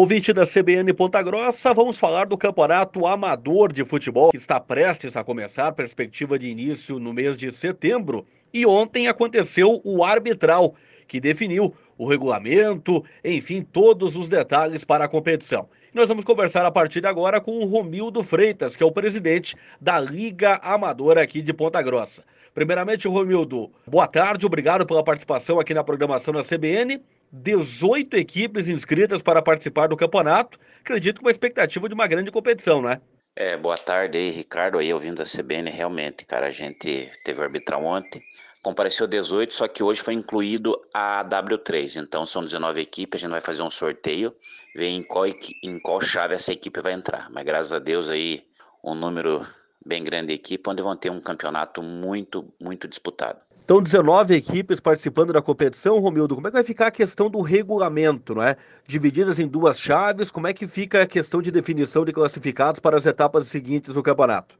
Ouvinte da CBN Ponta Grossa, vamos falar do Campeonato Amador de Futebol, que está prestes a começar, perspectiva de início no mês de setembro. E ontem aconteceu o arbitral, que definiu o regulamento, enfim, todos os detalhes para a competição. Nós vamos conversar a partir de agora com o Romildo Freitas, que é o presidente da Liga Amadora aqui de Ponta Grossa. Primeiramente, Romildo, boa tarde, obrigado pela participação aqui na programação da CBN. 18 equipes inscritas para participar do campeonato. Acredito com uma expectativa de uma grande competição, né? É, boa tarde aí, Ricardo, aí ouvindo a CBN, realmente, cara, a gente teve o arbitral ontem, compareceu 18, só que hoje foi incluído a W3, então são 19 equipes, a gente vai fazer um sorteio, ver em qual, em qual chave essa equipe vai entrar, mas graças a Deus aí, um número bem grande de equipe, onde vão ter um campeonato muito, muito disputado. Então, 19 equipes participando da competição, Romildo. Como é que vai ficar a questão do regulamento, não é? Divididas em duas chaves, como é que fica a questão de definição de classificados para as etapas seguintes do campeonato?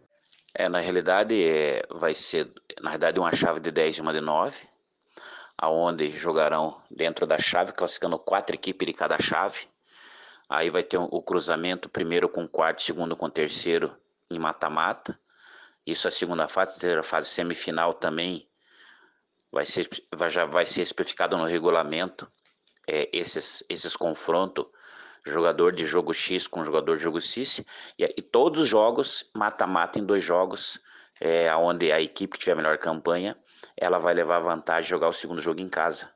É, na realidade, é, vai ser, na realidade, uma chave de 10 e uma de 9, aonde jogarão dentro da chave, classificando quatro equipes de cada chave. Aí vai ter o cruzamento, primeiro com quarto, segundo com terceiro em mata-mata. Isso é a segunda fase, a terceira fase semifinal também vai ser, vai, já vai ser especificado no regulamento é, esses, esses confrontos, jogador de jogo X com jogador de jogo X, e, e todos os jogos, mata-mata em dois jogos, é, onde a equipe que tiver a melhor campanha, ela vai levar vantagem de jogar o segundo jogo em casa.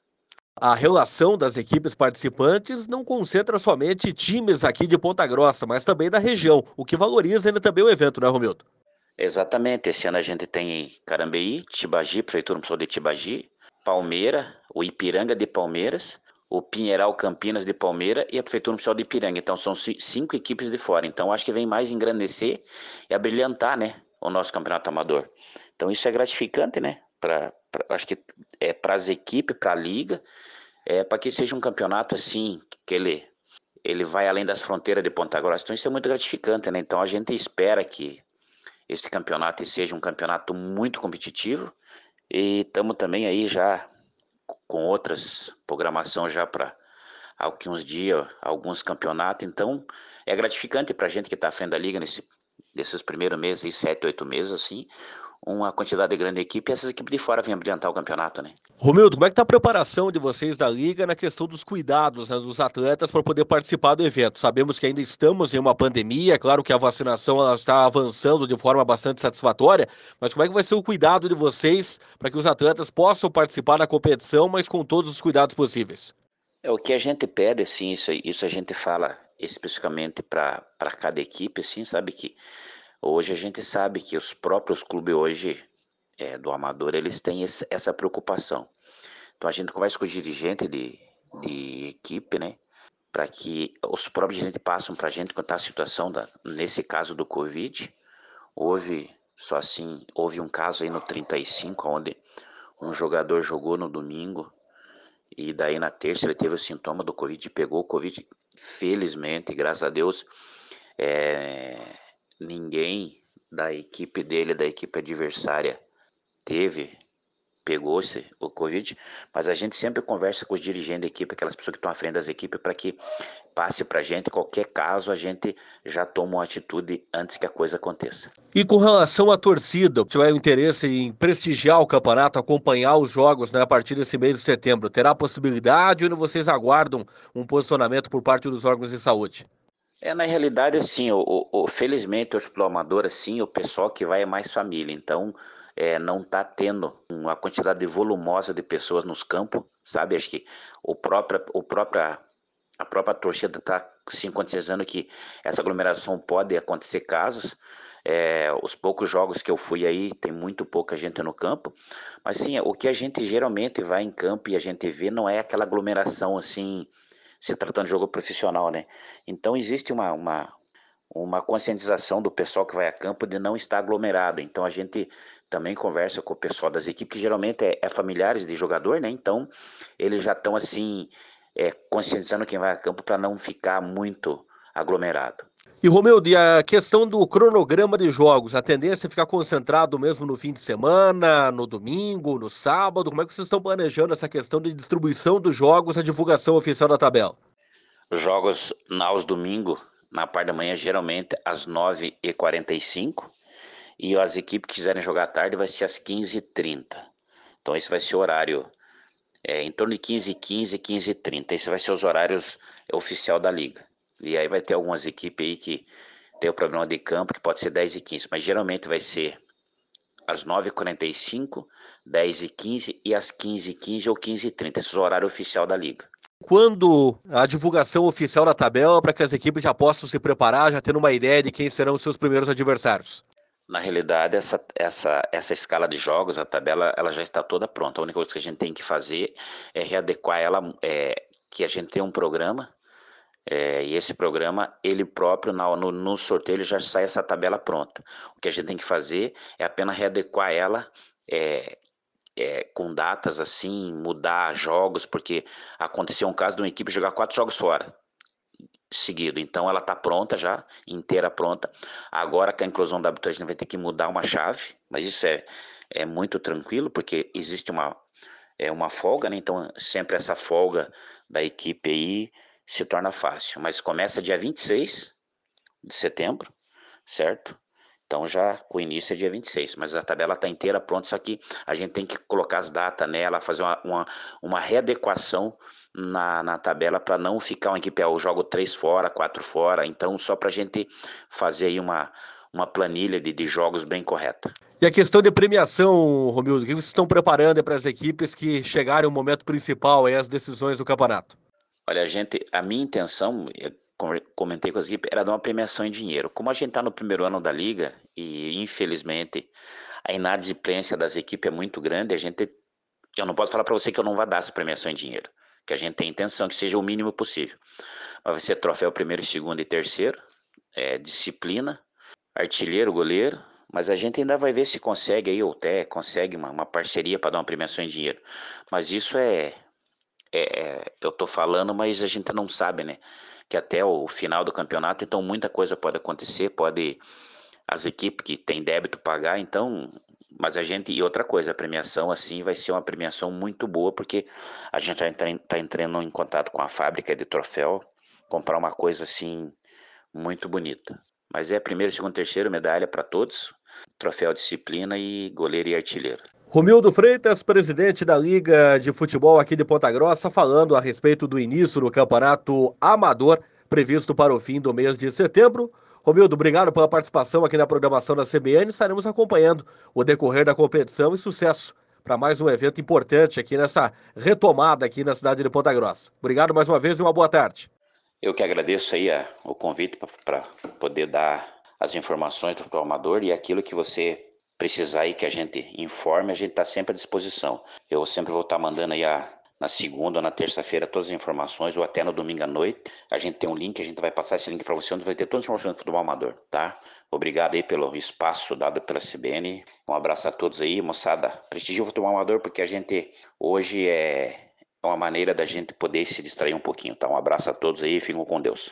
A relação das equipes participantes não concentra somente times aqui de Ponta Grossa, mas também da região, o que valoriza ainda também o evento, né, Romildo? Exatamente, esse ano a gente tem Carambeí, Tibagi, Prefeitura Municipal de Tibagi, Palmeira, o Ipiranga de Palmeiras, o Pinheiral Campinas de Palmeira e a Prefeitura Municipal de Ipiranga. Então são cinco equipes de fora. Então acho que vem mais engrandecer e abrilhantar, né, o nosso campeonato amador. Então isso é gratificante, né? Pra, pra acho que é para as equipes, para a liga, é para que seja um campeonato assim que ele ele vai além das fronteiras de Ponta Grossa. Então isso é muito gratificante, né? Então a gente espera que esse campeonato seja um campeonato muito competitivo e estamos também aí já com outras programação já para alguns dias, alguns campeonatos. Então é gratificante para a gente que está à frente da liga nesse, nesses primeiros meses, sete, oito meses assim, uma quantidade grande de equipe e essas equipes de fora vêm brilhantar o campeonato, né? Romildo, como é que está a preparação de vocês da Liga na questão dos cuidados né, dos atletas para poder participar do evento? Sabemos que ainda estamos em uma pandemia, é claro que a vacinação ela está avançando de forma bastante satisfatória, mas como é que vai ser o cuidado de vocês para que os atletas possam participar da competição, mas com todos os cuidados possíveis? É, o que a gente pede, sim, isso, isso a gente fala especificamente para cada equipe, assim, sabe que Hoje a gente sabe que os próprios clubes hoje é, do amador, eles têm esse, essa preocupação. Então a gente conversa com os dirigentes de, de equipe, né? Para que os próprios dirigentes passem para a gente contar a situação, da, nesse caso do Covid. Houve, só assim, houve um caso aí no 35, onde um jogador jogou no domingo e daí na terça ele teve o sintoma do Covid, pegou o Covid, felizmente, graças a Deus, é, ninguém da equipe dele, da equipe adversária, teve, pegou-se o Covid, mas a gente sempre conversa com os dirigentes da equipe, aquelas pessoas que estão à frente das equipes, para que passe para a gente, qualquer caso, a gente já toma uma atitude antes que a coisa aconteça. E com relação à torcida, tiver interesse em prestigiar o campeonato, acompanhar os jogos né, a partir desse mês de setembro, terá possibilidade ou vocês aguardam um posicionamento por parte dos órgãos de saúde? É, na realidade, assim, o, o, felizmente, hoje pelo amador, assim, o pessoal que vai é mais família, então é, não está tendo uma quantidade volumosa de pessoas nos campos, sabe? Acho que o próprio, o própria, a própria torcida está se conscientizando que essa aglomeração pode acontecer casos. É, os poucos jogos que eu fui aí, tem muito pouca gente no campo, mas sim, o que a gente geralmente vai em campo e a gente vê não é aquela aglomeração assim se tratando de jogo profissional, né? Então existe uma, uma, uma conscientização do pessoal que vai a campo de não estar aglomerado. Então a gente também conversa com o pessoal das equipes, que geralmente é, é familiares de jogador, né? Então eles já estão assim é, conscientizando quem vai a campo para não ficar muito aglomerado. E Romeu, a questão do cronograma de jogos, a tendência é ficar concentrado mesmo no fim de semana, no domingo, no sábado? Como é que vocês estão planejando essa questão de distribuição dos jogos, a divulgação oficial da tabela? Jogos aos domingo, na parte da manhã, geralmente às 9h45. E as equipes que quiserem jogar tarde vai ser às 15h30. Então esse vai ser o horário é, em torno de 15 15 15 30 esse vai ser os horários oficial da liga e aí vai ter algumas equipes aí que tem o programa de campo que pode ser 10 e 15 mas geralmente vai ser às 9h45 10 e 15 e às 15 e 15 ou 15 e 30 esse é o horário oficial da liga quando a divulgação oficial da tabela para que as equipes já possam se preparar, já tendo uma ideia de quem serão os seus primeiros adversários? Na realidade, essa, essa, essa escala de jogos, a tabela, ela já está toda pronta. A única coisa que a gente tem que fazer é readequar ela, é, que a gente tem um programa, é, e esse programa, ele próprio, no, no, no sorteio, já sai essa tabela pronta. O que a gente tem que fazer é apenas readequar ela é, é, com datas assim, mudar jogos, porque aconteceu um caso de uma equipe jogar quatro jogos fora seguido. Então ela está pronta já, inteira pronta. Agora com a inclusão da arbitragem vai ter que mudar uma chave, mas isso é, é muito tranquilo, porque existe uma, é uma folga, né? Então sempre essa folga da equipe aí se torna fácil. Mas começa dia 26 de setembro, certo? Então já com o início é dia 26, mas a tabela está inteira pronta, só que a gente tem que colocar as datas nela, fazer uma, uma, uma readequação na, na tabela para não ficar uma equipe, eu jogo três fora, quatro fora, então só para a gente fazer aí uma, uma planilha de, de jogos bem correta. E a questão de premiação, Romildo, o que vocês estão preparando para as equipes que chegarem ao momento principal, as decisões do campeonato? Olha, a gente, a minha intenção, comentei com as equipes, era dar uma premiação em dinheiro. Como a gente está no primeiro ano da liga e infelizmente a inadimplência das equipes é muito grande, a gente, eu não posso falar para você que eu não vou dar essa premiação em dinheiro, que a gente tem intenção que seja o mínimo possível. Mas vai ser troféu primeiro, segundo e terceiro, é, disciplina, artilheiro, goleiro, mas a gente ainda vai ver se consegue aí, ou até consegue uma, uma parceria para dar uma premiação em dinheiro. Mas isso é, é, é eu tô falando, mas a gente não sabe, né? que até o final do campeonato, então muita coisa pode acontecer, pode as equipes que têm débito pagar, então, mas a gente, e outra coisa, a premiação assim vai ser uma premiação muito boa, porque a gente já está entrando em contato com a fábrica de troféu, comprar uma coisa assim muito bonita. Mas é primeiro, segundo, terceiro medalha para todos, troféu disciplina e goleiro e artilheiro. Romildo Freitas, presidente da Liga de Futebol aqui de Ponta Grossa, falando a respeito do início do campeonato amador previsto para o fim do mês de setembro. Romildo, obrigado pela participação aqui na programação da CBN. Estaremos acompanhando o decorrer da competição e sucesso para mais um evento importante aqui nessa retomada aqui na cidade de Ponta Grossa. Obrigado mais uma vez e uma boa tarde. Eu que agradeço aí a, o convite para poder dar as informações do amador e aquilo que você precisar aí que a gente informe, a gente está sempre à disposição. Eu sempre vou estar tá mandando aí a, na segunda ou na terça-feira todas as informações, ou até no domingo à noite. A gente tem um link, a gente vai passar esse link para você, onde vai ter todas as informações do futebol amador, tá? Obrigado aí pelo espaço dado pela CBN. Um abraço a todos aí, moçada. Prestigie o futebol amador, porque a gente hoje é uma maneira da gente poder se distrair um pouquinho, tá? Um abraço a todos aí fiquem com Deus.